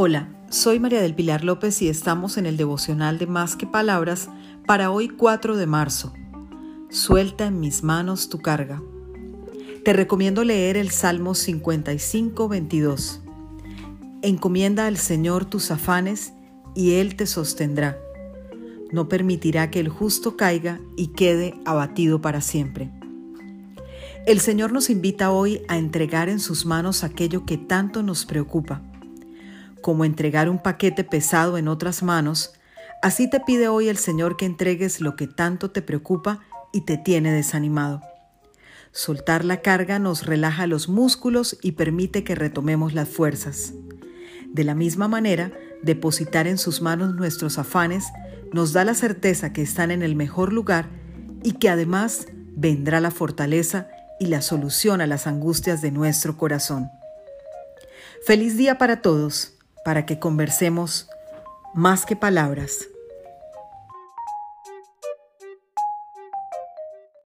Hola, soy María del Pilar López y estamos en el devocional de Más que Palabras para hoy 4 de marzo. Suelta en mis manos tu carga. Te recomiendo leer el Salmo 55, 22. Encomienda al Señor tus afanes y Él te sostendrá. No permitirá que el justo caiga y quede abatido para siempre. El Señor nos invita hoy a entregar en sus manos aquello que tanto nos preocupa como entregar un paquete pesado en otras manos, así te pide hoy el Señor que entregues lo que tanto te preocupa y te tiene desanimado. Soltar la carga nos relaja los músculos y permite que retomemos las fuerzas. De la misma manera, depositar en sus manos nuestros afanes nos da la certeza que están en el mejor lugar y que además vendrá la fortaleza y la solución a las angustias de nuestro corazón. Feliz día para todos para que conversemos más que palabras.